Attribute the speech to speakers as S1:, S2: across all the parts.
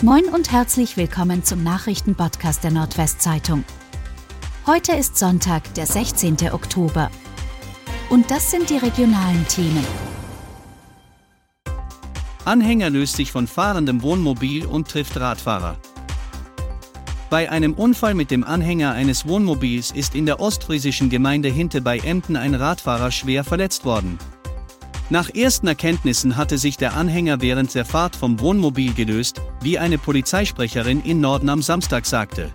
S1: Moin und herzlich willkommen zum Nachrichtenpodcast der Nordwestzeitung. Heute ist Sonntag, der 16. Oktober. Und das sind die regionalen Themen.
S2: Anhänger löst sich von fahrendem Wohnmobil und trifft Radfahrer. Bei einem Unfall mit dem Anhänger eines Wohnmobils ist in der ostfriesischen Gemeinde Hinte bei Emden ein Radfahrer schwer verletzt worden. Nach ersten Erkenntnissen hatte sich der Anhänger während der Fahrt vom Wohnmobil gelöst, wie eine Polizeisprecherin in Norden am Samstag sagte.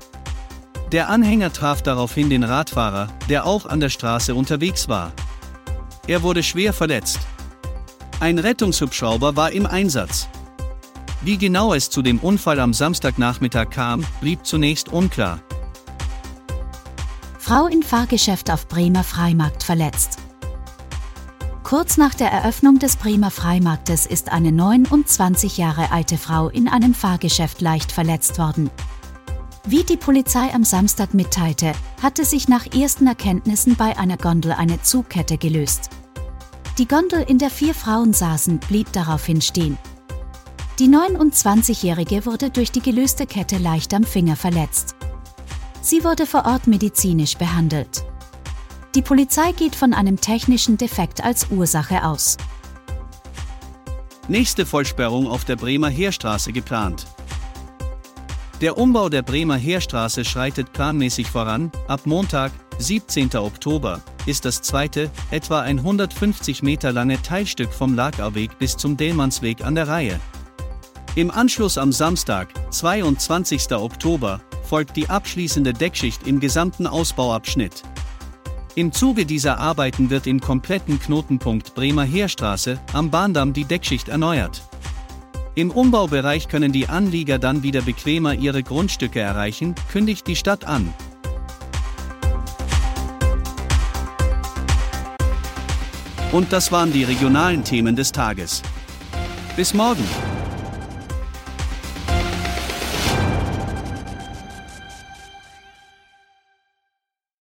S2: Der Anhänger traf daraufhin den Radfahrer, der auch an der Straße unterwegs war. Er wurde schwer verletzt. Ein Rettungshubschrauber war im Einsatz. Wie genau es zu dem Unfall am Samstagnachmittag kam, blieb zunächst unklar.
S1: Frau in Fahrgeschäft auf Bremer Freimarkt verletzt. Kurz nach der Eröffnung des Bremer Freimarktes ist eine 29 Jahre alte Frau in einem Fahrgeschäft leicht verletzt worden. Wie die Polizei am Samstag mitteilte, hatte sich nach ersten Erkenntnissen bei einer Gondel eine Zugkette gelöst. Die Gondel, in der vier Frauen saßen, blieb daraufhin stehen. Die 29-Jährige wurde durch die gelöste Kette leicht am Finger verletzt. Sie wurde vor Ort medizinisch behandelt. Die Polizei geht von einem technischen Defekt als Ursache aus.
S2: Nächste Vollsperrung auf der Bremer Heerstraße geplant. Der Umbau der Bremer Heerstraße schreitet planmäßig voran. Ab Montag, 17. Oktober, ist das zweite, etwa 150 Meter lange Teilstück vom Lagauweg bis zum Dellmannsweg an der Reihe. Im Anschluss am Samstag, 22. Oktober, folgt die abschließende Deckschicht im gesamten Ausbauabschnitt. Im Zuge dieser Arbeiten wird im kompletten Knotenpunkt Bremer Heerstraße am Bahndamm die Deckschicht erneuert. Im Umbaubereich können die Anlieger dann wieder bequemer ihre Grundstücke erreichen, kündigt die Stadt an. Und das waren die regionalen Themen des Tages. Bis morgen!